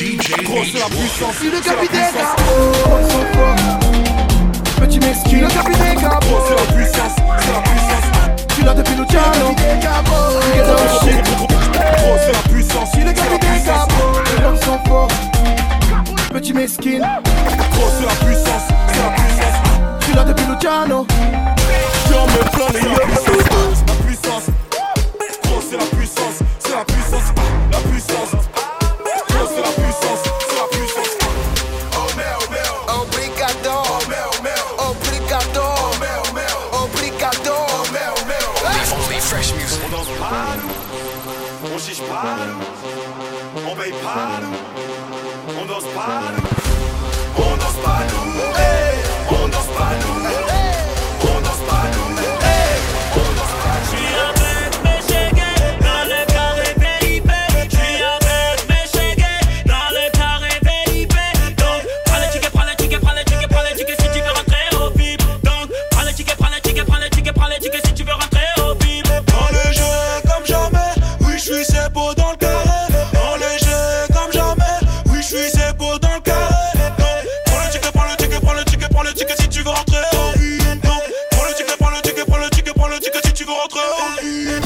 Gros, c'est la puissance. Si le capitaine Petit mesquin Le capitaine Gros, c'est la puissance. C'est la puissance. Tu l'as depuis Luciano Gros, c'est la puissance. Le capitaine Les hommes sont forts Petit mesquin Gros, c'est la puissance. C'est la puissance. Tu l'as depuis Luciano J'en mets plein les yeux. C'est la puissance. Gros. C'est la puissance. paro, hoje paro, homem paro, onde os paro. si tu veux rentrer. Prends le ticket, prends le ticket, prends le ticket, prends le ticket si tu veux rentrer.